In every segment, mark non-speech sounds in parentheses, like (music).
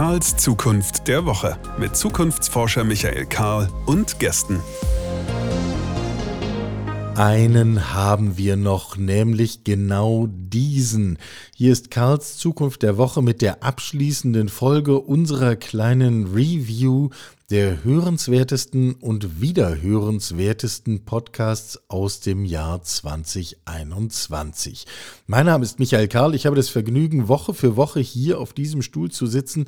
Karls Zukunft der Woche mit Zukunftsforscher Michael Karl und Gästen. Einen haben wir noch, nämlich genau diesen. Hier ist Karls Zukunft der Woche mit der abschließenden Folge unserer kleinen Review der hörenswertesten und wiederhörenswertesten Podcasts aus dem Jahr 2021. Mein Name ist Michael Karl. Ich habe das Vergnügen, Woche für Woche hier auf diesem Stuhl zu sitzen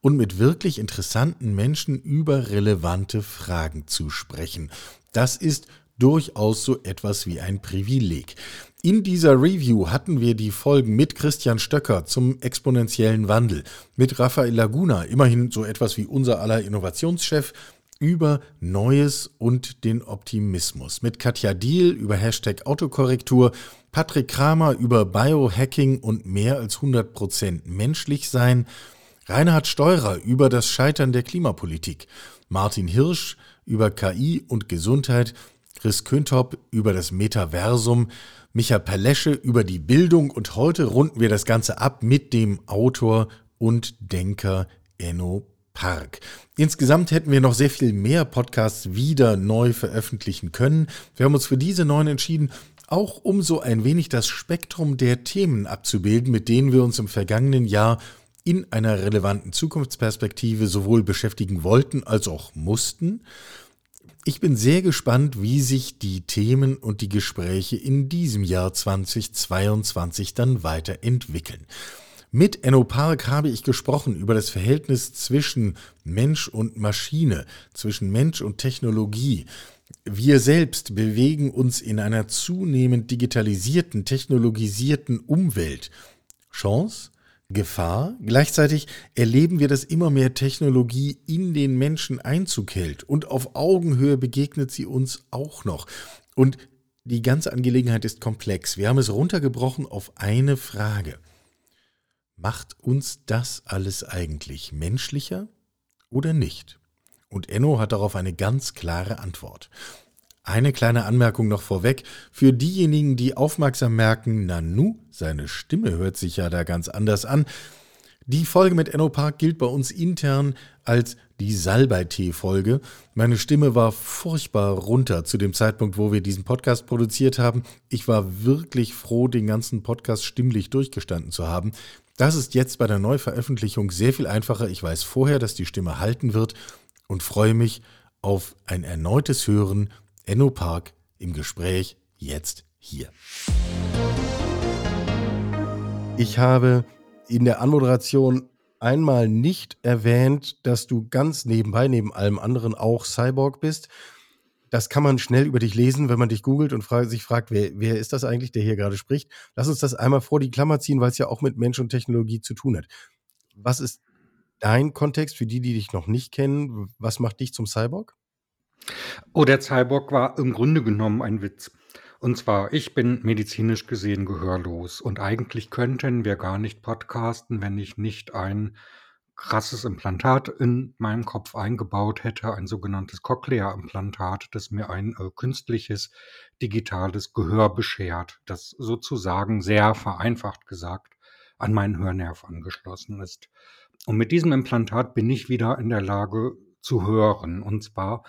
und mit wirklich interessanten Menschen über relevante Fragen zu sprechen. Das ist durchaus so etwas wie ein Privileg. In dieser Review hatten wir die Folgen mit Christian Stöcker zum exponentiellen Wandel, mit Rafael Laguna, immerhin so etwas wie unser aller Innovationschef, über Neues und den Optimismus, mit Katja Diel über Hashtag Autokorrektur, Patrick Kramer über Biohacking und mehr als 100% menschlich sein, Reinhard Steurer über das Scheitern der Klimapolitik, Martin Hirsch über KI und Gesundheit, Chris Köntop über das Metaversum, Micha Palesche über die Bildung und heute runden wir das Ganze ab mit dem Autor und Denker Enno Park. Insgesamt hätten wir noch sehr viel mehr Podcasts wieder neu veröffentlichen können. Wir haben uns für diese neuen entschieden, auch um so ein wenig das Spektrum der Themen abzubilden, mit denen wir uns im vergangenen Jahr in einer relevanten Zukunftsperspektive sowohl beschäftigen wollten als auch mussten. Ich bin sehr gespannt, wie sich die Themen und die Gespräche in diesem Jahr 2022 dann weiterentwickeln. Mit Enno Park habe ich gesprochen über das Verhältnis zwischen Mensch und Maschine, zwischen Mensch und Technologie. Wir selbst bewegen uns in einer zunehmend digitalisierten, technologisierten Umwelt. Chance? Gefahr. Gleichzeitig erleben wir, dass immer mehr Technologie in den Menschen Einzug hält und auf Augenhöhe begegnet sie uns auch noch. Und die ganze Angelegenheit ist komplex. Wir haben es runtergebrochen auf eine Frage. Macht uns das alles eigentlich menschlicher oder nicht? Und Enno hat darauf eine ganz klare Antwort. Eine kleine Anmerkung noch vorweg. Für diejenigen, die aufmerksam merken, Nanu, seine Stimme hört sich ja da ganz anders an. Die Folge mit Enno Park gilt bei uns intern als die Salbei-Tee-Folge. Meine Stimme war furchtbar runter zu dem Zeitpunkt, wo wir diesen Podcast produziert haben. Ich war wirklich froh, den ganzen Podcast stimmlich durchgestanden zu haben. Das ist jetzt bei der Neuveröffentlichung sehr viel einfacher. Ich weiß vorher, dass die Stimme halten wird und freue mich auf ein erneutes Hören Enno Park im Gespräch jetzt hier. Ich habe in der Anmoderation einmal nicht erwähnt, dass du ganz nebenbei, neben allem anderen, auch Cyborg bist. Das kann man schnell über dich lesen, wenn man dich googelt und sich fragt, wer, wer ist das eigentlich, der hier gerade spricht. Lass uns das einmal vor die Klammer ziehen, weil es ja auch mit Mensch und Technologie zu tun hat. Was ist dein Kontext für die, die dich noch nicht kennen? Was macht dich zum Cyborg? Oh, der Cyborg war im Grunde genommen ein Witz. Und zwar, ich bin medizinisch gesehen gehörlos und eigentlich könnten wir gar nicht podcasten, wenn ich nicht ein krasses Implantat in meinem Kopf eingebaut hätte, ein sogenanntes Cochlea-Implantat, das mir ein äh, künstliches digitales Gehör beschert, das sozusagen sehr vereinfacht gesagt an meinen Hörnerv angeschlossen ist. Und mit diesem Implantat bin ich wieder in der Lage zu hören. Und zwar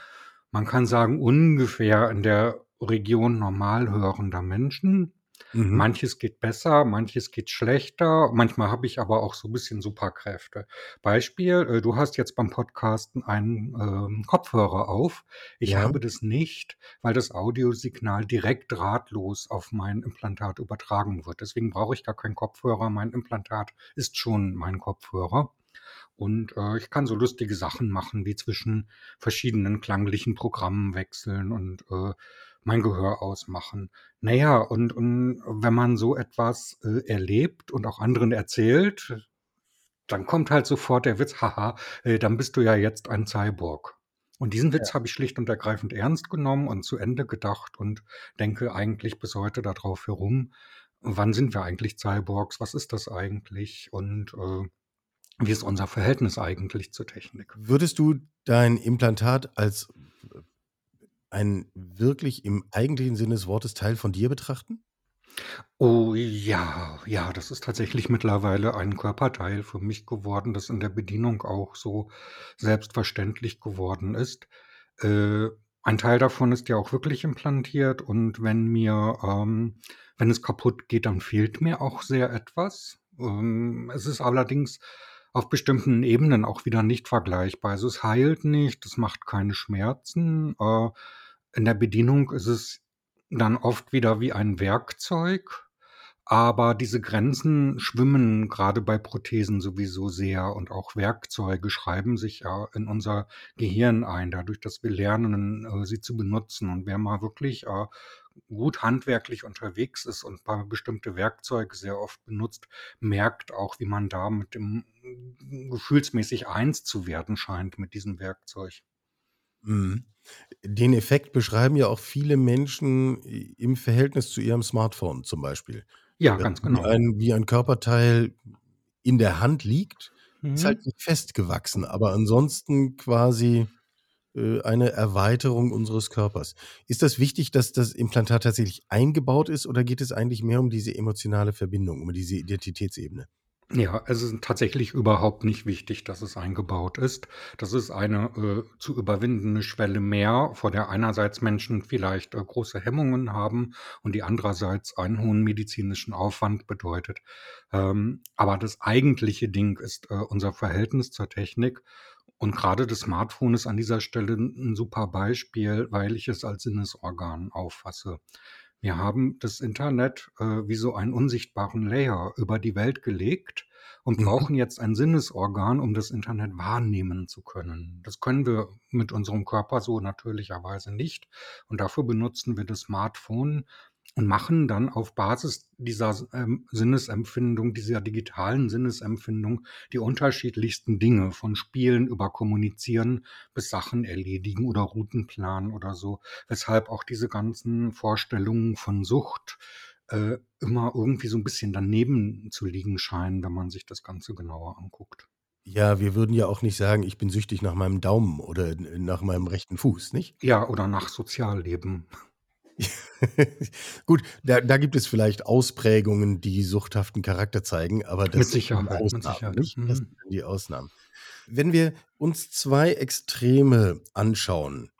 man kann sagen, ungefähr in der Region normal hörender Menschen. Mhm. Manches geht besser, manches geht schlechter. Manchmal habe ich aber auch so ein bisschen Superkräfte. Beispiel, äh, du hast jetzt beim Podcasten einen ähm, Kopfhörer auf. Ich ja. habe das nicht, weil das Audiosignal direkt drahtlos auf mein Implantat übertragen wird. Deswegen brauche ich gar keinen Kopfhörer. Mein Implantat ist schon mein Kopfhörer. Und äh, ich kann so lustige Sachen machen, wie zwischen verschiedenen klanglichen Programmen wechseln und äh, mein Gehör ausmachen. Naja, und, und wenn man so etwas äh, erlebt und auch anderen erzählt, dann kommt halt sofort der Witz, haha, äh, dann bist du ja jetzt ein Cyborg. Und diesen Witz ja. habe ich schlicht und ergreifend ernst genommen und zu Ende gedacht und denke eigentlich bis heute darauf herum, wann sind wir eigentlich Cyborgs, was ist das eigentlich? Und äh, wie ist unser Verhältnis eigentlich zur Technik? Würdest du dein Implantat als ein wirklich im eigentlichen Sinne des Wortes Teil von dir betrachten? Oh ja, ja, das ist tatsächlich mittlerweile ein Körperteil für mich geworden, das in der Bedienung auch so selbstverständlich geworden ist. Äh, ein Teil davon ist ja auch wirklich implantiert und wenn mir ähm, wenn es kaputt geht, dann fehlt mir auch sehr etwas. Ähm, es ist allerdings auf bestimmten Ebenen auch wieder nicht vergleichbar. Also, es heilt nicht, es macht keine Schmerzen. Äh, in der Bedienung ist es dann oft wieder wie ein Werkzeug, aber diese Grenzen schwimmen gerade bei Prothesen sowieso sehr und auch Werkzeuge schreiben sich ja in unser Gehirn ein, dadurch, dass wir lernen, äh, sie zu benutzen. Und wer mal wirklich, äh, gut handwerklich unterwegs ist und paar bestimmte Werkzeuge sehr oft benutzt, merkt auch, wie man da mit dem gefühlsmäßig eins zu werden scheint mit diesem Werkzeug. Mhm. Den Effekt beschreiben ja auch viele Menschen i im Verhältnis zu ihrem Smartphone zum Beispiel. Ja, ganz wie genau. ein wie ein Körperteil in der Hand liegt, ist Mhm. halt nicht festgewachsen, aber ansonsten quasi, äh, eine Erweiterung unseres Körpers. Ist das wichtig, dass das Implantat tatsächlich eingebaut ist oder geht es eigentlich mehr um diese emotionale Verbindung, um diese Identitätsebene? Ja, es ist tatsächlich überhaupt nicht wichtig, dass es eingebaut ist. Das ist eine, äh, zu überwindende Schwelle mehr, vor der einerseits Menschen vielleicht, äh, große Hemmungen haben und die andererseits einen hohen medizinischen Aufwand bedeutet. Ähm, aber das eigentliche Ding ist, äh, unser Verhältnis zur Technik und grade das Smartphone ist an dieser Stelle 'n 'n super Beispiel, weil ich es als Sinnesorgan auffasse. Wir haben das Internet, äh, wie so einen unsichtbaren Layer über die Welt gelegt und Mhm. brauchen jetzt ein Sinnesorgan, um das Internet wahrnehmen zu können. Das können wir mit unserem Körper so natürlicherweise nicht und dafür benutzen wir das Smartphone und machen dann auf Basis dieser ähm, Sinnesempfindung, dieser digitalen Sinnesempfindung die unterschiedlichsten Dinge, von Spielen über Kommunizieren bis Sachen erledigen oder Routen planen oder so, weshalb auch diese ganzen Vorstellungen von Sucht, äh, immer irgendwie so 'n bisschen daneben zu liegen scheinen, wenn man sich das Ganze genauer anguckt. Ja, wir würden ja auch nicht sagen: „Ich bin süchtig nach meinem Daumen oder n nach meinem rechten Fuß“, nicht? Ja, oder nach Sozialleben. (laughs) Gut, da da gibt es vielleicht Ausprägungen, die suchthaften Charakter zeigen, aber Mit das sind dann Sicherheit, mit Ausnahmen, Sicherheit. nicht? Das Mhm. sind die Ausnahmen. Wenn wir uns 2 Extreme anschauen,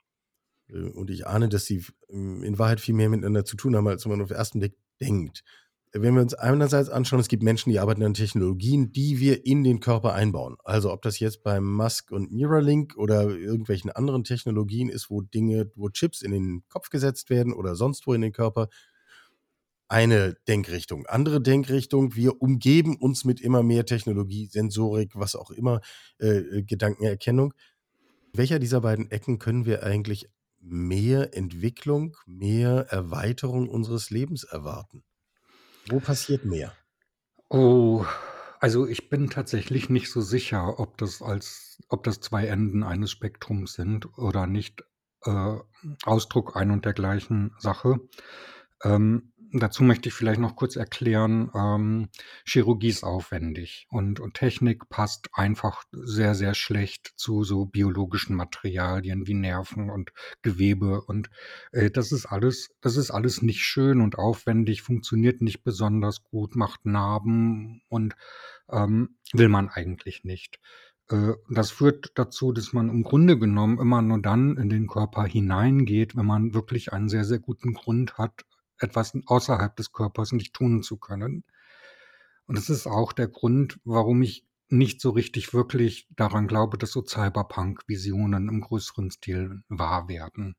äh, und ich ahne, dass sie f hm, in Wahrheit viel mehr miteinander zu tun haben, als man auf 1. Blick denkt. Wenn wir uns einerseits anschauen, es gibt Menschen, die arbeiten an Technologien, die wir in den Körper einbauen. Also, ob das jetzt beim Musk und Neuralink oder irgendwelchen anderen Technologien ist, wo Dinge wo Chips in den Kopf gesetzt werden oder sonst wo in den Körper. Eine Denkrichtung. Andere Denkrichtung: Wir umgeben uns mit immer mehr Technologie, Sensorik, was auch immer, äh, äh, Gedankenerkennung. Welcher dieser beiden Ecken können wir eigentlich mehr Entwicklung, mehr Erweiterung unseres Lebens erwarten? Wo passiert mehr? Oh, also, ich bin tatsächlich nicht so sicher, ob das als ob das 2 Enden eines Spektrums sind oder nicht, äh, Ausdruck ein und der gleichen Sache. Ähm, dazu möchte ich vielleicht noch kurz erklären, ähm, Chirurgie ist aufwendig und und Technik passt einfach sehr, sehr schlecht zu so biologischen Materialien wie Nerven und Gewebe und, äh, das ist alles das ist alles nicht schön und aufwendig, funktioniert nicht besonders gut, macht Narben und, ähm, will man eigentlich nicht. Äh, das führt dazu, dass man im Grunde genommen immer nur dann in den Körper hineingeht, wenn man wirklich einen sehr, sehr guten Grund hat, etwas außerhalb des Körpers nicht tun zu können. Und das ist auch der Grund, warum ich nicht so richtig wirklich daran glaube, dass so Cyberpunk-Visionen im größeren Stil wahr werden.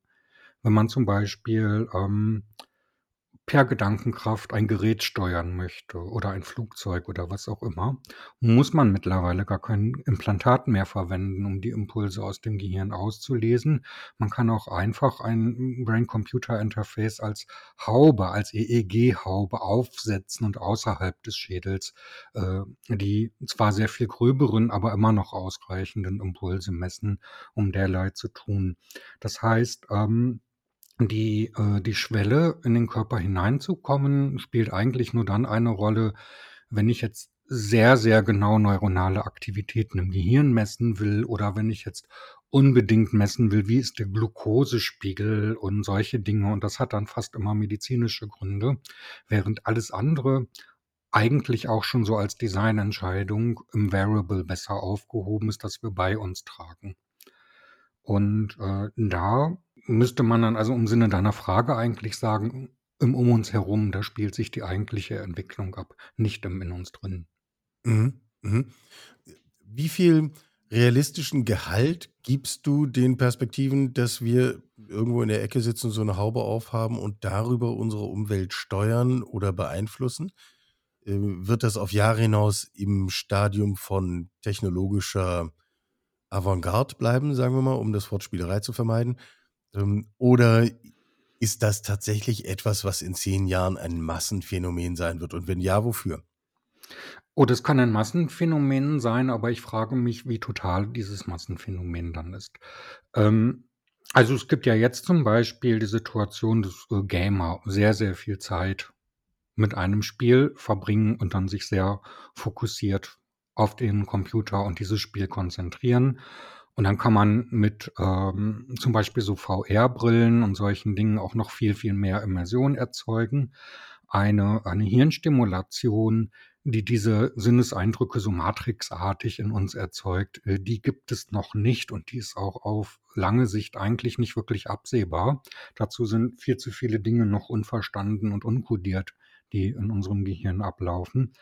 Wenn man zum Beispiel, ähm, per Gedankenkraft ein Gerät steuern möchte oder ein Flugzeug oder was auch immer, muss man mittlerweile gar kein Implantat mehr verwenden, um die Impulse aus dem Gehirn auszulesen. Man kann auch einfach ein Brain-Computer-Interface als Haube, als EEG-Haube aufsetzen und außerhalb des Schädels, äh, die zwar sehr viel gröberen, aber immer noch ausreichenden Impulse messen, um derlei zu tun. Das heißt, ähm, die äh, die Schwelle, in den Körper hineinzukommen, spielt eigentlich nur dann eine Rolle, wenn ich jetzt sehr, sehr genau neuronale Aktivitäten im Gehirn messen will oder wenn ich jetzt unbedingt messen will, wie ist der Glukosespiegel und solche Dinge. Und das hat dann fast immer medizinische Gründe, während alles andere eigentlich auch schon so als Designentscheidung im Wearable besser aufgehoben ist, dass wir bei uns tragen. Und äh, da müsste man dann also im Sinne deiner Frage eigentlich sagen, im Um uns herum, da spielt sich die eigentliche Entwicklung ab, nicht im in uns drin. Mhm, mhm. Wie viel realistischen Gehalt gibst du den Perspektiven, dass wir irgendwo in der Ecke sitzen, so eine Haube aufhaben und darüber unsere Umwelt steuern oder beeinflussen? Ähm, wird das auf Jahre hinaus im Stadium von technologischer Avantgarde bleiben, sagen wir mal, um das Wort Spielerei zu vermeiden? Ähm, oder ist das tatsächlich etwas, was in zehn Jahren ein Massenphänomen sein wird? Und wenn ja, wofür? Oh, das kann ein Massenphänomen sein, aber ich frage mich, wie total dieses Massenphänomen dann ist. Ähm, also es gibt ja jetzt zum Beispiel die Situation, dass äh, Gamer sehr, sehr viel Zeit mit einem Spiel verbringen und dann sich sehr fokussiert auf den Computer und dieses Spiel konzentrieren. Und dann kann man mit ähm, zum Beispiel so VR-Brillen und solchen Dingen auch noch viel, viel mehr Immersion erzeugen. Eine, eine Hirnstimulation, die diese Sinneseindrücke so matrixartig in uns erzeugt, äh, die gibt es noch nicht und die ist auch auf lange Sicht eigentlich nicht wirklich absehbar. Dazu sind viel zu viele Dinge noch unverstanden und unkodiert die in unserem Gehirn ablaufen.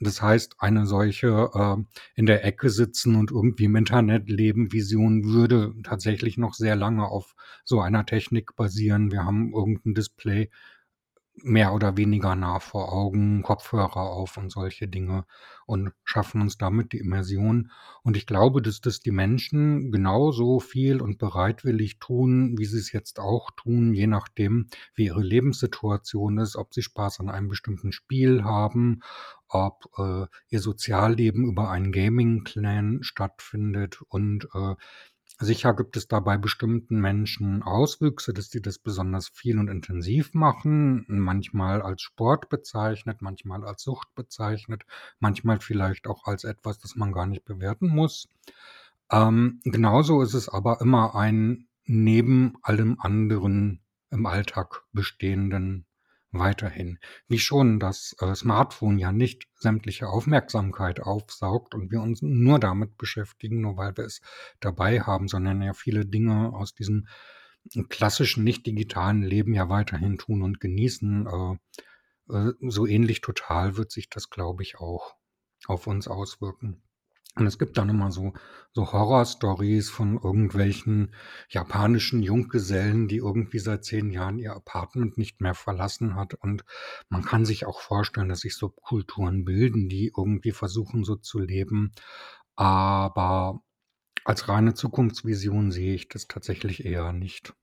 Das heißt, eine solche äh, in der Ecke sitzen und irgendwie im Internet leben Vision würde tatsächlich noch sehr lange auf so einer Technik basieren. Wir haben irgendein Display, mehr oder weniger nah vor Augen, Kopfhörer auf und solche Dinge und schaffen uns damit die Immersion. Und ich glaube, dass das die Menschen genauso viel und bereitwillig tun, wie sie es jetzt auch tun, je nachdem, wie ihre Lebenssituation ist, ob sie Spaß an einem bestimmten Spiel haben, ob äh, ihr Sozialleben über einen Gaming-Clan stattfindet und äh, Sicher gibt es da bei bestimmten Menschen Auswüchse, dass die das besonders viel und intensiv machen, manchmal als Sport bezeichnet, manchmal als Sucht bezeichnet, manchmal vielleicht auch als etwas, das man gar nicht bewerten muss. Ähm, genauso ist es aber immer ein neben allem anderen im Alltag bestehenden weiterhin. Wie schon das äh, Smartphone ja nicht sämtliche Aufmerksamkeit aufsaugt und wir uns nur damit beschäftigen, nur weil wir es dabei haben, sondern ja viele Dinge aus diesem klassischen, nicht digitalen Leben ja weiterhin tun und genießen. Äh, äh, so ähnlich total wird sich das, glaube ich, auch auf uns auswirken. Und es gibt dann immer so, so Horror-Stories von irgendwelchen japanischen Junggesellen, die irgendwie seit zehn Jahren ihr Apartment nicht mehr verlassen hat. Und man kann sich auch vorstellen, dass sich Subkulturen bilden, die irgendwie versuchen, so zu leben. Aber als reine Zukunftsvision sehe ich das tatsächlich eher nicht.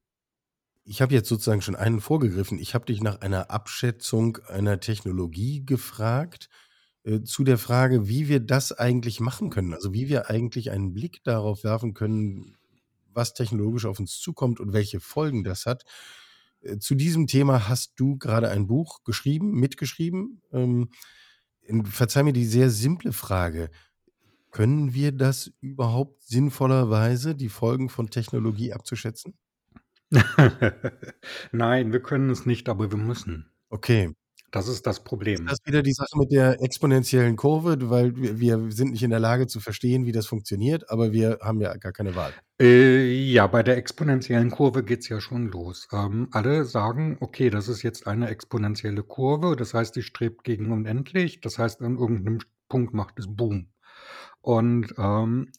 Ich habe jetzt sozusagen schon einen vorgegriffen. Ich habe dich nach einer Abschätzung einer Technologie gefragt. Äh, zu der Frage, wie wir das eigentlich machen können. Also wie wir eigentlich einen Blick darauf werfen können, was technologisch auf uns zukommt und welche Folgen das hat. Äh, zu diesem Thema hast du gerade ein Buch geschrieben, mitgeschrieben. Ähm, verzeih mir die sehr simple Frage. Können wir das überhaupt sinnvollerweise, die Folgen von Technologie abzuschätzen? (laughs) Nein, wir können es nicht, aber wir müssen. Okay. Das ist das Problem. Ist das wieder die Sache mit der exponentiellen Kurve, weil wir sind nicht in der Lage zu verstehen, wie das funktioniert, aber wir haben ja gar keine Wahl. Äh, ja, bei der exponentiellen Kurve geht's ja schon los. Ähm, alle sagen: „Okay, das ist jetzt eine exponentielle Kurve, das heißt, die strebt gegen unendlich. Das heißt, an irgendeinem Punkt macht es Boom.“ Und, ähm,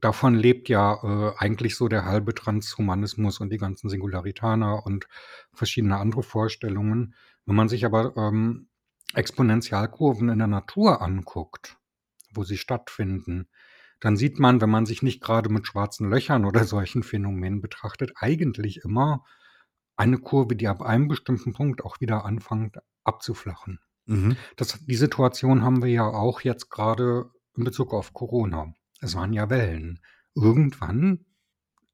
davon lebt ja, äh, eigentlich so der halbe Transhumanismus und die ganzen Singularitana und verschiedene andere Vorstellungen. Wenn man sich aber ähm, Exponentialkurven in der Natur anguckt, wo sie stattfinden, dann sieht man, wenn man sich nicht gerade mit schwarzen Löchern oder solchen Phänomenen betrachtet, eigentlich immer eine Kurve, die ab einem bestimmten Punkt auch wieder anfängt abzuflachen. Mhm. Das, die Situation haben wir ja auch jetzt gerade in Bezug auf Corona. Es waren ja Wellen. Irgendwann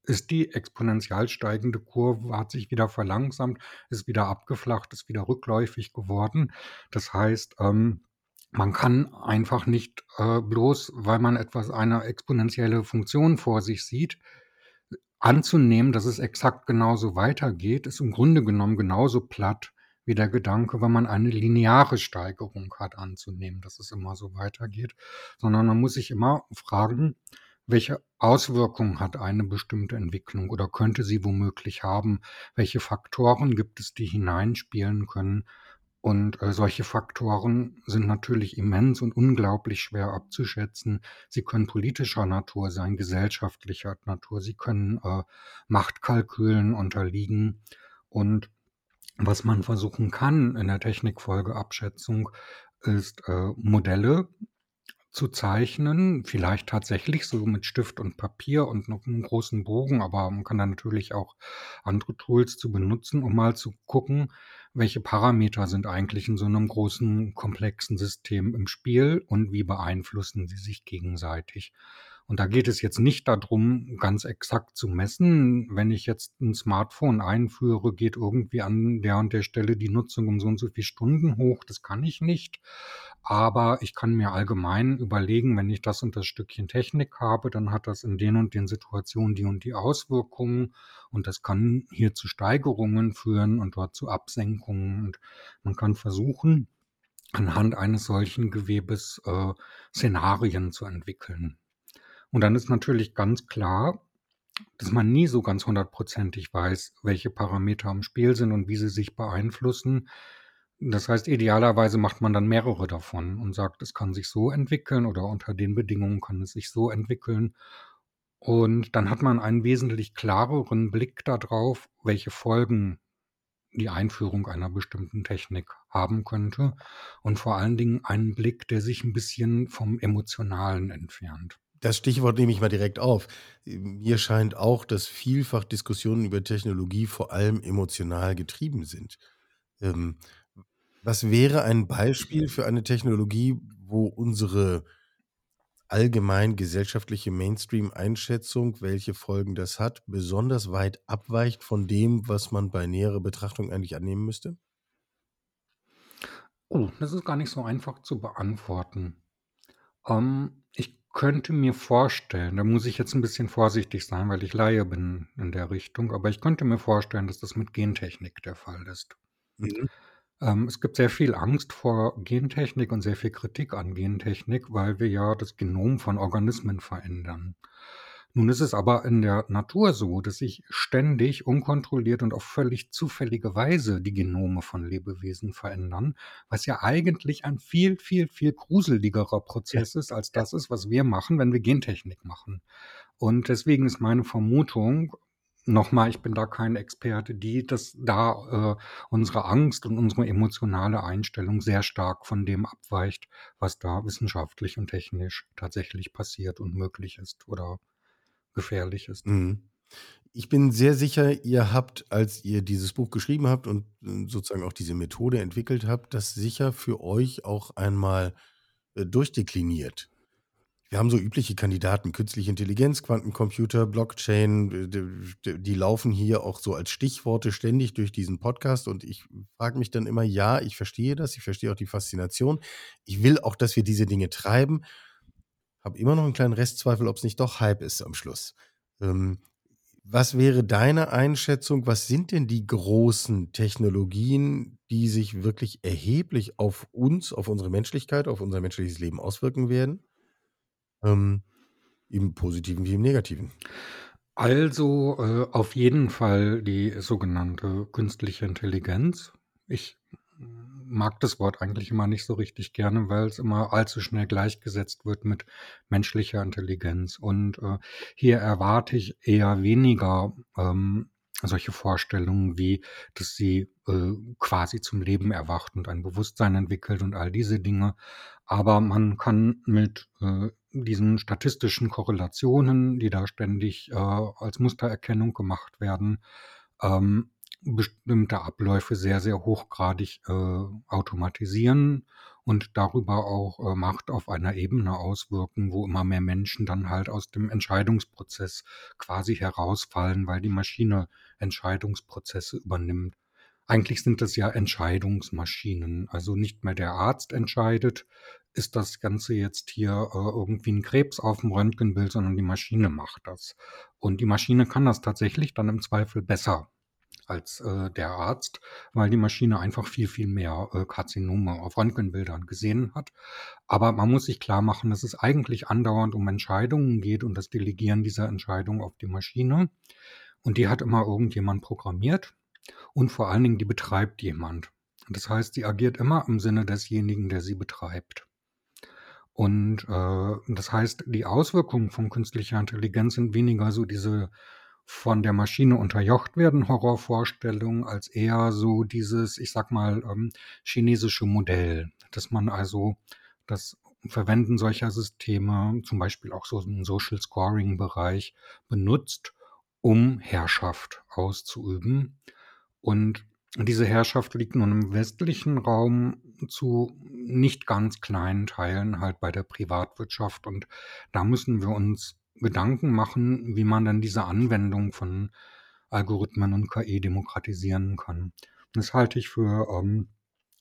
ist die exponentiell steigende Kurve, hat sich wieder verlangsamt, ist wieder abgeflacht, ist wieder rückläufig geworden. Das heißt, ähm, man kann einfach nicht äh, bloß, weil man etwas eine exponentielle Funktion vor sich sieht, anzunehmen, dass es exakt genauso weitergeht, ist im Grunde genommen genauso platt wie der Gedanke, wenn man eine lineare Steigerung hat, anzunehmen, dass es immer so weitergeht, sondern man muss sich immer fragen, welche Auswirkungen hat eine bestimmte Entwicklung oder könnte sie womöglich haben? Welche Faktoren gibt es, die hineinspielen können? Und äh, solche Faktoren sind natürlich immens und unglaublich schwer abzuschätzen. Sie können politischer Natur sein, gesellschaftlicher Natur. Sie können äh, Machtkalkülen unterliegen. Und was man versuchen kann in der Technikfolgeabschätzung, ist äh, Modelle zu zeichnen, vielleicht tatsächlich so mit Stift und Papier und noch einem großen Bogen, aber man kann da natürlich auch andere Tools zu benutzen, um mal zu gucken, welche Parameter sind eigentlich in so einem großen, komplexen System im Spiel und wie beeinflussen sie sich gegenseitig. Und da geht es jetzt nicht darum, ganz exakt zu messen. Wenn ich jetzt ein Smartphone einführe, geht irgendwie an der und der Stelle die Nutzung um so und so viele Stunden hoch. Das kann ich nicht. Aber ich kann mir allgemein überlegen, wenn ich das und das Stückchen Technik habe, dann hat das in den und den Situationen die und die Auswirkungen. Und das kann hier zu Steigerungen führen und dort zu Absenkungen. Und man kann versuchen, anhand eines solchen Gewebes äh, Szenarien zu entwickeln. Und dann ist natürlich ganz klar, dass man nie so ganz hundertprozentig weiß, welche Parameter im Spiel sind und wie sie sich beeinflussen. Das heißt, idealerweise macht man dann mehrere davon und sagt, es kann sich so entwickeln oder unter den Bedingungen kann es sich so entwickeln. Und dann hat man einen wesentlich klareren Blick darauf, welche Folgen die Einführung einer bestimmten Technik haben könnte und vor allen Dingen einen Blick, der sich ein bisschen vom Emotionalen entfernt. Das Stichwort nehme ich mal direkt auf. Mir scheint auch, dass vielfach Diskussionen über Technologie vor allem emotional getrieben sind. Ähm, was wäre ein Beispiel für eine Technologie, wo unsere allgemein gesellschaftliche Mainstream-Einschätzung, welche Folgen das hat, besonders weit abweicht von dem, was man bei näherer Betrachtung eigentlich annehmen müsste? Oh, das ist gar nicht so einfach zu beantworten. Ähm, ich könnte mir vorstellen, da muss ich jetzt ein bisschen vorsichtig sein, weil ich Laie bin in der Richtung, aber ich könnte mir vorstellen, dass das mit Gentechnik der Fall ist. Mhm. Ähm, es gibt sehr viel Angst vor Gentechnik und sehr viel Kritik an Gentechnik, weil wir ja das Genom von Organismen verändern. Nun ist es aber in der Natur so, dass sich ständig unkontrolliert und auf völlig zufällige Weise die Genome von Lebewesen verändern, was ja eigentlich ein viel, viel, viel gruseligerer Prozess ist, als das ist, was wir machen, wenn wir Gentechnik machen. Und deswegen ist meine Vermutung, nochmal, ich bin da kein Experte, die, dass da äh, unsere Angst und unsere emotionale Einstellung sehr stark von dem abweicht, was da wissenschaftlich und technisch tatsächlich passiert und möglich ist oder gefährlich ist. Mhm. Ich bin sehr sicher, ihr habt, als ihr dieses Buch geschrieben habt und äh, sozusagen auch diese Methode entwickelt habt, das sicher für euch auch einmal äh, durchdekliniert. Wir haben so übliche Kandidaten, künstliche Intelligenz, Quantencomputer, Blockchain, die, die laufen hier auch so als Stichworte ständig durch diesen Podcast und ich frage mich dann immer, ja, ich verstehe das, ich verstehe auch die Faszination. Ich will auch, dass wir diese Dinge treiben habe immer noch einen kleinen Restzweifel, ob es nicht doch Hype ist am Schluss. Ähm, was wäre deine Einschätzung? Was sind denn die großen Technologien, die sich wirklich erheblich auf uns, auf unsere Menschlichkeit, auf unser menschliches Leben auswirken werden? Ähm, Im Positiven wie im Negativen. Also äh, auf jeden Fall die sogenannte künstliche Intelligenz. Ich mag das Wort eigentlich immer nicht so richtig gerne, weil es immer allzu schnell gleichgesetzt wird mit menschlicher Intelligenz. Und äh, hier erwarte ich eher weniger ähm, solche Vorstellungen wie, dass sie äh, quasi zum Leben erwacht und ein Bewusstsein entwickelt und all diese Dinge. Aber man kann mit äh, diesen statistischen Korrelationen, die da ständig äh, als Mustererkennung gemacht werden, ähm, bestimmte Abläufe sehr, sehr hochgradig äh, automatisieren und darüber auch äh, Macht auf einer Ebene auswirken, wo immer mehr Menschen dann halt aus dem Entscheidungsprozess quasi herausfallen, weil die Maschine Entscheidungsprozesse übernimmt. Eigentlich sind das ja Entscheidungsmaschinen. Also nicht mehr der Arzt entscheidet ist das Ganze jetzt hier äh, irgendwie ein Krebs auf dem Röntgenbild, sondern die Maschine macht das. Und die Maschine kann das tatsächlich dann im Zweifel besser als äh, der Arzt, weil die Maschine einfach viel, viel mehr äh, Karzinome auf Röntgenbildern gesehen hat. Aber man muss sich klar machen, dass es eigentlich andauernd um Entscheidungen geht und das Delegieren dieser Entscheidungen auf die Maschine. Und die hat immer irgendjemand programmiert und vor allen Dingen die betreibt jemand. Das heißt, sie agiert immer im Sinne desjenigen, der sie betreibt. Und äh, das heißt, die Auswirkungen von künstlicher Intelligenz sind weniger so diese von der Maschine unterjocht werden Horrorvorstellungen, als eher so dieses, ich sag mal, ähm, chinesische Modell, dass man also das Verwenden solcher Systeme, zum Beispiel auch so im Social Scoring Bereich, benutzt, um Herrschaft auszuüben. Und diese Herrschaft liegt nun im westlichen Raum zu nicht ganz kleinen Teilen halt bei der Privatwirtschaft. Und da müssen wir uns Gedanken machen, wie man dann diese Anwendung von Algorithmen und KI demokratisieren kann. Das halte ich für ähm,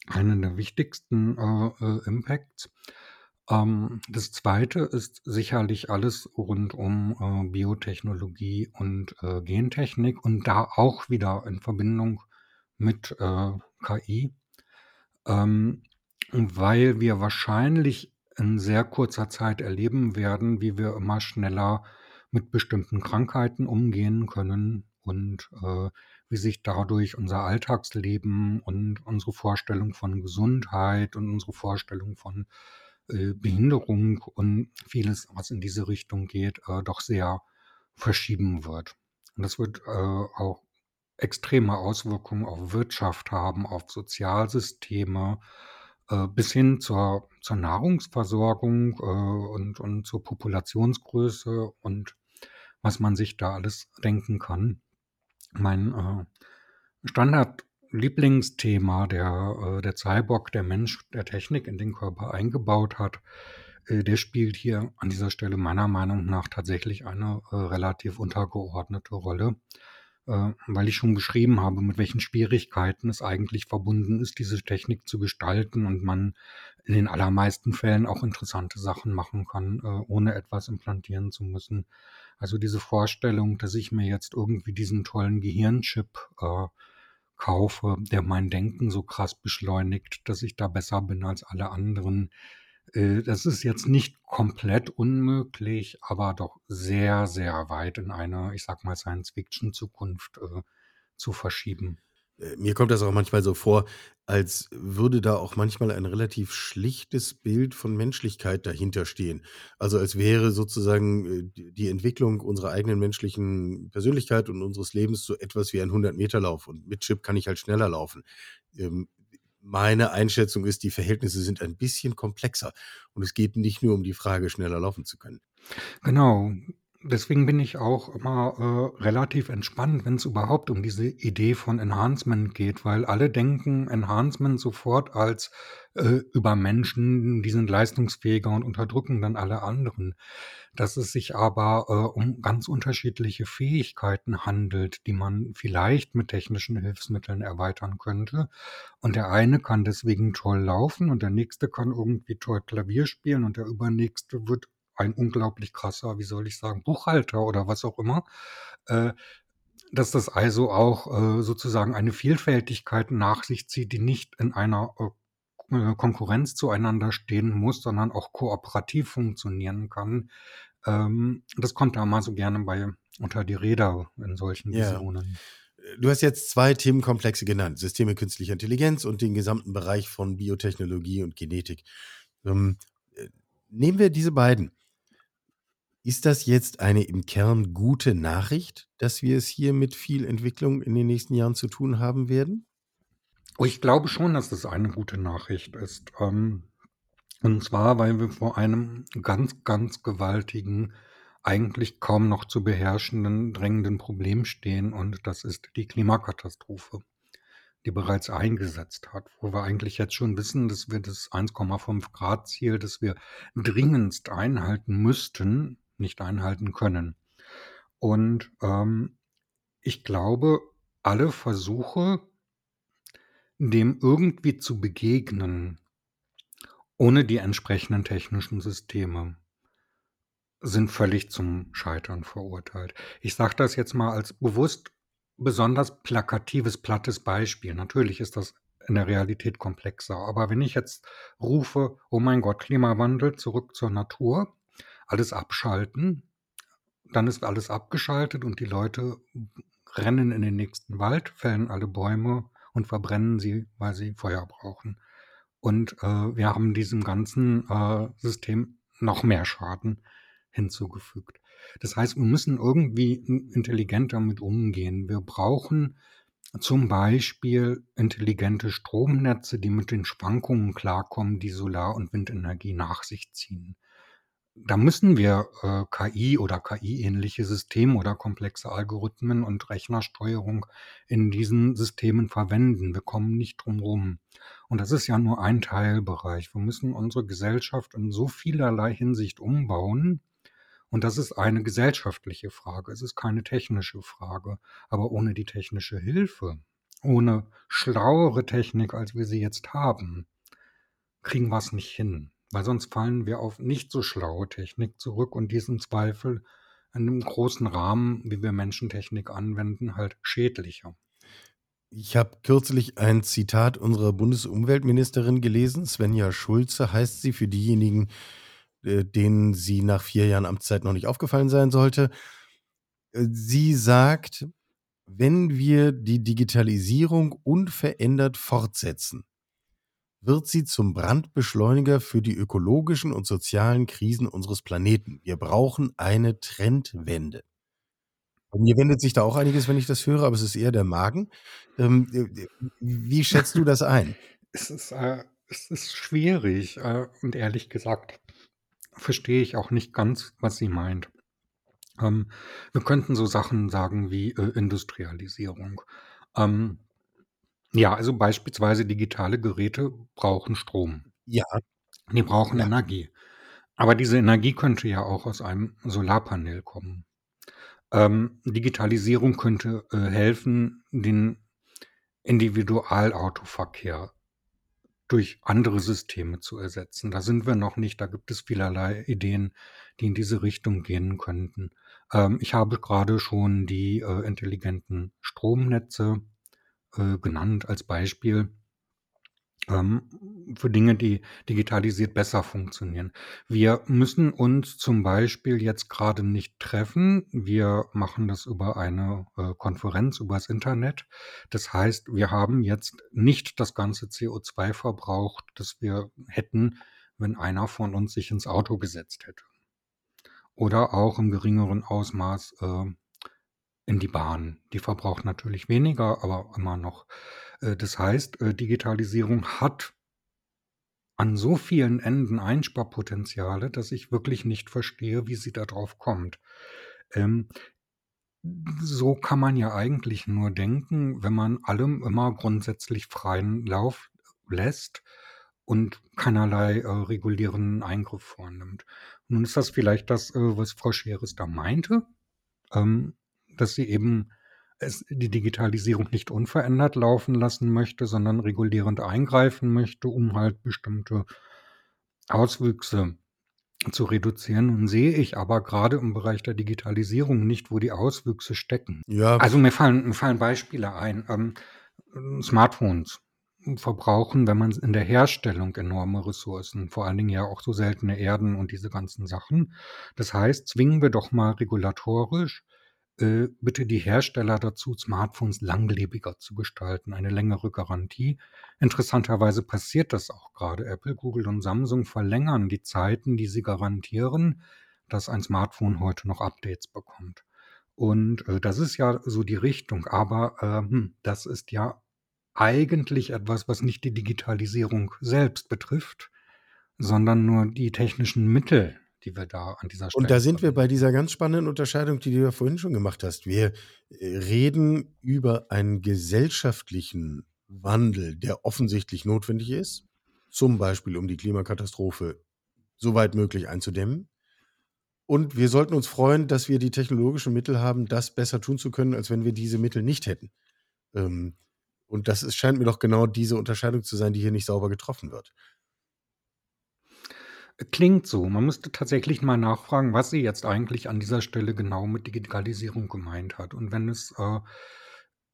einen der wichtigsten äh, äh, Impacts. Ähm, das zweite ist sicherlich alles rund um äh, Biotechnologie und äh, Gentechnik und da auch wieder in Verbindung mit äh, KI, ähm, weil wir wahrscheinlich in sehr kurzer Zeit erleben werden, wie wir immer schneller mit bestimmten Krankheiten umgehen können und äh, wie sich dadurch unser Alltagsleben und unsere Vorstellung von Gesundheit und unsere Vorstellung von äh, Behinderung und vieles, was in diese Richtung geht, äh, doch sehr verschieben wird. Und das wird äh, auch extreme Auswirkungen auf Wirtschaft haben, auf Sozialsysteme, äh, bis hin zur, zur Nahrungsversorgung äh, und, und zur Populationsgröße und was man sich da alles denken kann. Mein äh, Standard-Lieblingsthema, der, äh, der Cyborg, der Mensch, der Technik in den Körper eingebaut hat, äh, der spielt hier an dieser Stelle meiner Meinung nach tatsächlich eine äh, relativ untergeordnete Rolle weil ich schon beschrieben habe, mit welchen Schwierigkeiten es eigentlich verbunden ist, diese Technik zu gestalten und man in den allermeisten Fällen auch interessante Sachen machen kann, äh, ohne etwas implantieren zu müssen. Also diese Vorstellung, dass ich mir jetzt irgendwie diesen tollen Gehirnchip äh, kaufe, der mein Denken so krass beschleunigt, dass ich da besser bin als alle anderen, äh, das ist jetzt nicht komplett unmöglich, aber doch sehr, sehr weit in eine, ich sag mal, Science-Fiction-Zukunft äh, zu verschieben. Äh, mir kommt das auch manchmal so vor, als würde da auch manchmal ein relativ schlichtes Bild von Menschlichkeit dahinter stehen. Also als wäre sozusagen die Entwicklung unserer eigenen menschlichen Persönlichkeit und unseres Lebens so etwas wie ein 100-Meter-Lauf. Und mit Chip kann ich halt schneller laufen. Meine Einschätzung ist, die Verhältnisse sind ein bisschen komplexer und es geht nicht nur um die Frage, schneller laufen zu können. Genau. Deswegen bin ich auch immer äh, relativ entspannt, wenn es überhaupt um diese Idee von Enhancement geht, weil alle denken Enhancement sofort als äh, über Menschen, die sind leistungsfähiger und unterdrücken dann alle anderen. Dass es sich aber äh, um ganz unterschiedliche Fähigkeiten handelt, die man vielleicht mit technischen Hilfsmitteln erweitern könnte. Und der eine kann deswegen toll laufen und der nächste kann irgendwie toll Klavier spielen und der übernächste wird ein unglaublich krasser, wie soll ich sagen, Buchhalter oder was auch immer, äh, dass das also auch äh, sozusagen eine Vielfältigkeit nach sich zieht, die nicht in einer äh, Konkurrenz zueinander stehen muss, sondern auch kooperativ funktionieren kann. Ähm, das kommt da mal so gerne bei unter die Räder in solchen Ja. Visionen. Du hast jetzt zwei Themenkomplexe genannt: Systeme künstlicher Intelligenz und den gesamten Bereich von Biotechnologie und Genetik. Ähm, äh, nehmen wir diese beiden. Ist das jetzt eine im Kern gute Nachricht, dass wir es hier mit viel Entwicklung in den nächsten Jahren zu tun haben werden? Ich glaube schon, dass das eine gute Nachricht ist. Ähm, und zwar, weil wir vor einem ganz, ganz gewaltigen, eigentlich kaum noch zu beherrschenden, drängenden Problem stehen. Und das ist die Klimakatastrophe, die bereits eingesetzt hat, wo wir eigentlich jetzt schon wissen, dass wir das 1,5 Grad Ziel, das wir dringendst einhalten müssten, nicht einhalten können. Und ähm, ich glaube, alle Versuche, dem irgendwie zu begegnen ohne die entsprechenden technischen Systeme sind völlig zum Scheitern verurteilt. Ich sage das jetzt mal als bewusst besonders plakatives, plattes Beispiel. Natürlich ist das in der Realität komplexer. Aber wenn ich jetzt rufe, oh mein Gott, Klimawandel, zurück zur Natur, alles abschalten, dann ist alles abgeschaltet und die Leute rennen in den nächsten Wald, fällen alle Bäume und verbrennen sie, weil sie Feuer brauchen. Und äh, wir haben diesem ganzen äh, System noch mehr Schaden hinzugefügt. Das heißt, wir müssen irgendwie intelligent damit umgehen. Wir brauchen zum Beispiel intelligente Stromnetze, die mit den Schwankungen klarkommen, die Solar- und Windenergie nach sich ziehen. Da müssen wir äh, KI oder KI-ähnliche Systeme oder komplexe Algorithmen und Rechnersteuerung in diesen Systemen verwenden. Wir kommen nicht drum rum. Und das ist ja nur ein Teilbereich. Wir müssen unsere Gesellschaft in so vielerlei Hinsicht umbauen, und das ist eine gesellschaftliche Frage. Es ist keine technische Frage. Aber ohne die technische Hilfe, ohne schlauere Technik, als wir sie jetzt haben, kriegen wir es nicht hin. Weil sonst fallen wir auf nicht so schlaue Technik zurück und diesen Zweifel in einem großen Rahmen, wie wir Menschentechnik anwenden, halt schädlicher. Ich habe kürzlich ein Zitat unserer Bundesumweltministerin gelesen. Svenja Schulze heißt sie für diejenigen, äh, denen sie nach vier Jahren Amtszeit noch nicht aufgefallen sein sollte. Äh, sie sagt, wenn wir die Digitalisierung unverändert fortsetzen, wird sie zum Brandbeschleuniger für die ökologischen und sozialen Krisen unseres Planeten. Wir brauchen eine Trendwende. Bei mir wendet sich da auch einiges, wenn ich das höre, aber es ist eher der Magen. Ähm, äh, wie schätzt du das ein? (laughs) es, ist, äh, es ist schwierig äh, und ehrlich gesagt verstehe ich auch nicht ganz, was sie meint. Ähm, wir könnten so Sachen sagen wie äh, Industrialisierung. Ähm, ja, also beispielsweise digitale Geräte brauchen Strom. Ja. Die brauchen ja. Energie. Aber diese Energie könnte ja auch aus einem Solarpanel kommen. Ähm, Digitalisierung könnte äh, helfen, den Individualautoverkehr durch andere Systeme zu ersetzen. Da sind wir noch nicht. Da gibt es vielerlei Ideen, die in diese Richtung gehen könnten. Ähm, ich habe gerade schon die äh, intelligenten Stromnetze äh, genannt als Beispiel ähm, für Dinge, die digitalisiert besser funktionieren. Wir müssen uns zum Beispiel jetzt gerade nicht treffen. Wir machen das über eine äh, Konferenz, übers Internet. Das heißt, wir haben jetzt nicht das ganze CO2 verbraucht, das wir hätten, wenn einer von uns sich ins Auto gesetzt hätte. Oder auch im geringeren Ausmaß äh, in die Bahn. Die verbraucht natürlich weniger, aber immer noch. Äh, das heißt, äh, Digitalisierung hat an so vielen Enden Einsparpotenziale, dass ich wirklich nicht verstehe, wie sie darauf kommt. Ähm, so kann man ja eigentlich nur denken, wenn man allem immer grundsätzlich freien Lauf lässt und keinerlei äh, regulierenden Eingriff vornimmt. Nun ist das vielleicht das, äh, was Frau Scheres da meinte, ähm, dass sie eben die Digitalisierung nicht unverändert laufen lassen möchte, sondern regulierend eingreifen möchte, um halt bestimmte Auswüchse zu reduzieren. Nun sehe ich aber gerade im Bereich der Digitalisierung nicht, wo die Auswüchse stecken. Ja. Also mir fallen, mir fallen Beispiele ein. Ähm, Smartphones verbrauchen, wenn man in der Herstellung enorme Ressourcen, vor allen Dingen ja auch so seltene Erden und diese ganzen Sachen. Das heißt, zwingen wir doch mal regulatorisch bitte die Hersteller dazu, Smartphones langlebiger zu gestalten, eine längere Garantie. Interessanterweise passiert das auch gerade. Apple, Google und Samsung verlängern die Zeiten, die sie garantieren, dass ein Smartphone heute noch Updates bekommt. Und äh, das ist ja so die Richtung. Aber äh, das ist ja eigentlich etwas, was nicht die Digitalisierung selbst betrifft, sondern nur die technischen Mittel, die wir da an dieser Stelle Und da sind wir bei dieser ganz spannenden Unterscheidung, die du ja vorhin schon gemacht hast. Wir äh, reden über einen gesellschaftlichen Wandel, der offensichtlich notwendig ist, zum Beispiel um die Klimakatastrophe so weit möglich einzudämmen. Und wir sollten uns freuen, dass wir die technologischen Mittel haben, das besser tun zu können, als wenn wir diese Mittel nicht hätten. Ähm, und das ist, scheint mir doch genau diese Unterscheidung zu sein, die hier nicht sauber getroffen wird. Klingt so. Man müsste tatsächlich mal nachfragen, was sie jetzt eigentlich an dieser Stelle genau mit Digitalisierung gemeint hat. Und wenn es, äh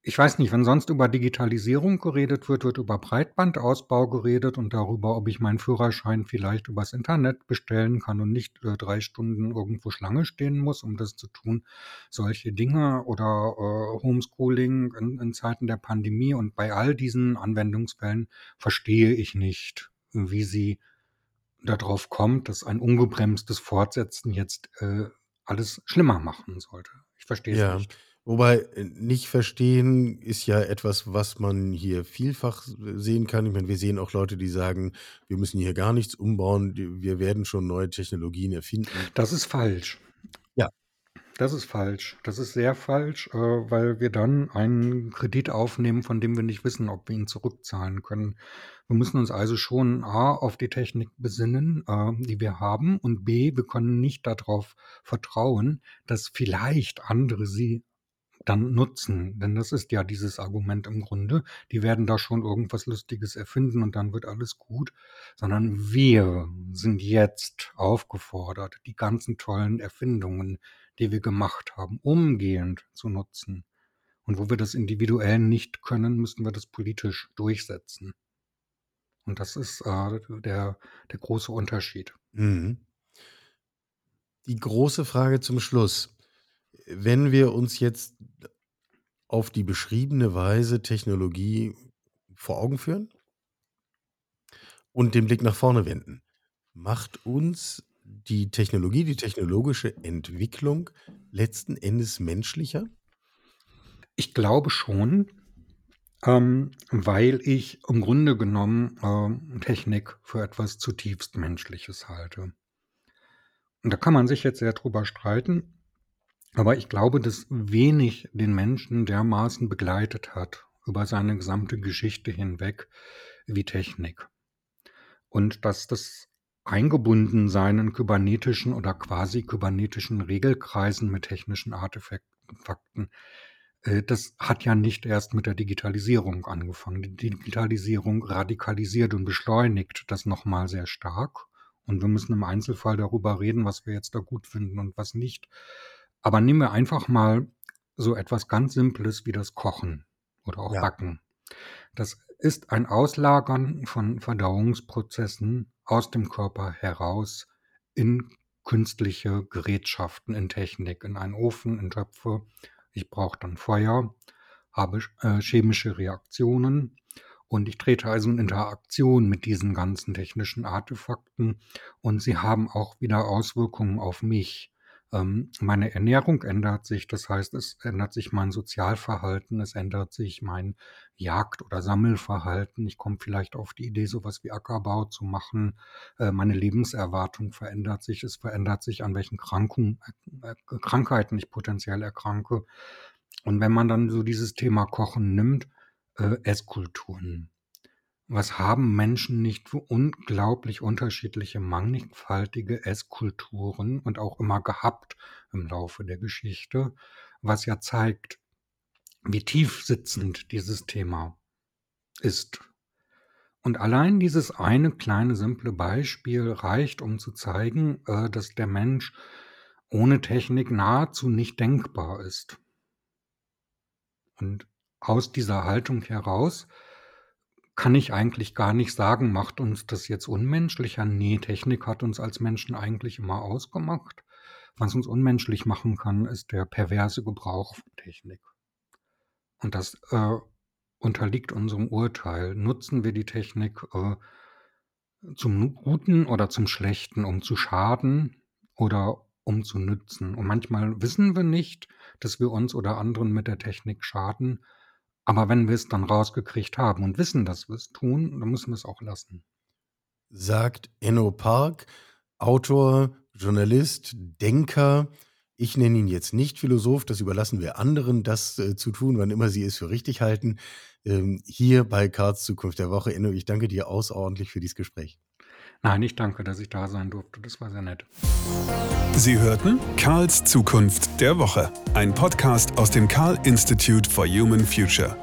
ich weiß nicht, wenn sonst über Digitalisierung geredet wird, wird über Breitbandausbau geredet und darüber, ob ich meinen Führerschein vielleicht übers Internet bestellen kann und nicht, äh, 3 Stunden irgendwo Schlange stehen muss, um das zu tun. Solche Dinge oder, äh, Homeschooling in in Zeiten der Pandemie und bei all diesen Anwendungsfällen verstehe ich nicht, wie sie darauf kommt, dass ein ungebremstes Fortsetzen jetzt, äh, alles schlimmer machen sollte. Ich verstehe es Ja, nicht. wobei, äh, nicht verstehen ist ja etwas, was man hier vielfach sehen kann. Ich meine, wir sehen auch Leute, die sagen: „Wir müssen hier gar nichts umbauen, wir werden schon neue Technologien erfinden.“ Das ist falsch. Das ist falsch. Das ist sehr falsch, äh, weil wir dann einen Kredit aufnehmen, von dem wir nicht wissen, ob wir ihn zurückzahlen können. Wir müssen uns also schon A auf die Technik besinnen, äh, die wir haben und B, wir können nicht darauf vertrauen, dass vielleicht andere sie dann nutzen. Denn das ist ja dieses Argument im Grunde. Die werden da schon irgendwas Lustiges erfinden und dann wird alles gut. Sondern wir sind jetzt aufgefordert, die ganzen tollen Erfindungen, die wir gemacht haben, umgehend zu nutzen. Und wo wir das individuell nicht können, müssen wir das politisch durchsetzen. Und das ist, äh, der der große Unterschied. Mhm. Die große Frage zum Schluss. Wenn wir uns jetzt auf die beschriebene Weise Technologie vor Augen führen und den Blick nach vorne wenden, macht uns die Technologie, die technologische Entwicklung letzten Endes menschlicher? Ich glaube schon, ähm, weil ich im Grunde genommen, ähm, Technik für etwas zutiefst Menschliches halte. Und da kann man sich jetzt sehr drüber streiten, aber ich glaube, dass wenig den Menschen dermaßen begleitet hat über seine gesamte Geschichte hinweg wie Technik. Und dass das Eingebundensein in kybernetischen oder quasi kybernetischen Regelkreisen mit technischen Artefakten, äh, das hat ja nicht erst mit der Digitalisierung angefangen. Die Digitalisierung radikalisiert und beschleunigt das noch mal sehr stark. Und wir müssen im Einzelfall darüber reden, was wir jetzt da gut finden und was nicht. Aber nehmen wir einfach mal so etwas ganz Simples wie das Kochen oder auch Ja. Backen. Das ist ein Auslagern von Verdauungsprozessen aus dem Körper heraus in künstliche Gerätschaften, in Technik, in einen Ofen, in Töpfe. Ich brauche dann Feuer, habe äh, chemische Reaktionen und ich trete also in Interaktion mit diesen ganzen technischen Artefakten und sie haben auch wieder Auswirkungen auf mich. Ähm, meine Ernährung ändert sich, das heißt, es ändert sich mein Sozialverhalten, es ändert sich mein Jagd oder Sammelverhalten. Ich komme vielleicht auf die Idee, so was wie Ackerbau zu machen. Äh, meine Lebenserwartung verändert sich. Es verändert sich, an welchen Krankung äh, Krankheiten ich potenziell erkranke. Und wenn man dann so dieses Thema Kochen nimmt, äh, Esskulturen. Was haben Menschen nicht für unglaublich unterschiedliche, mannigfaltige Esskulturen und auch immer gehabt im Laufe der Geschichte, was ja zeigt, wie tiefsitzend dieses Thema ist. Und allein dieses eine kleine, simple Beispiel reicht, um zu zeigen, äh, dass der Mensch ohne Technik nahezu nicht denkbar ist. Und aus dieser Haltung heraus kann ich eigentlich gar nicht sagen, macht uns das jetzt unmenschlicher? Ne, Technik hat uns als Menschen eigentlich immer ausgemacht. Was uns unmenschlich machen kann, ist der perverse Gebrauch von Technik. Und das, äh, unterliegt unserem Urteil. Nutzen wir die Technik, äh, zum Guten oder zum Schlechten, um zu schaden oder um zu nützen? Und manchmal wissen wir nicht, dass wir uns oder anderen mit der Technik schaden, aber wenn wir es dann rausgekriegt haben und wissen, dass wir es tun, dann müssen wir es auch lassen. Sagt Enno Park, Autor, Journalist, Denker. Ich nenne ihn jetzt nicht Philosoph, das überlassen wir anderen, das äh, zu tun, wann immer sie es für richtig halten. Ähm, hier bei Karls Zukunft der Woche. Enno, ich danke dir außerordentlich für dieses Gespräch. Nein, ich danke, dass ich da sein durfte. Das war sehr nett. Sie hörten Karls Zukunft der Woche, ein Podcast aus dem Karl Institute for Human Future.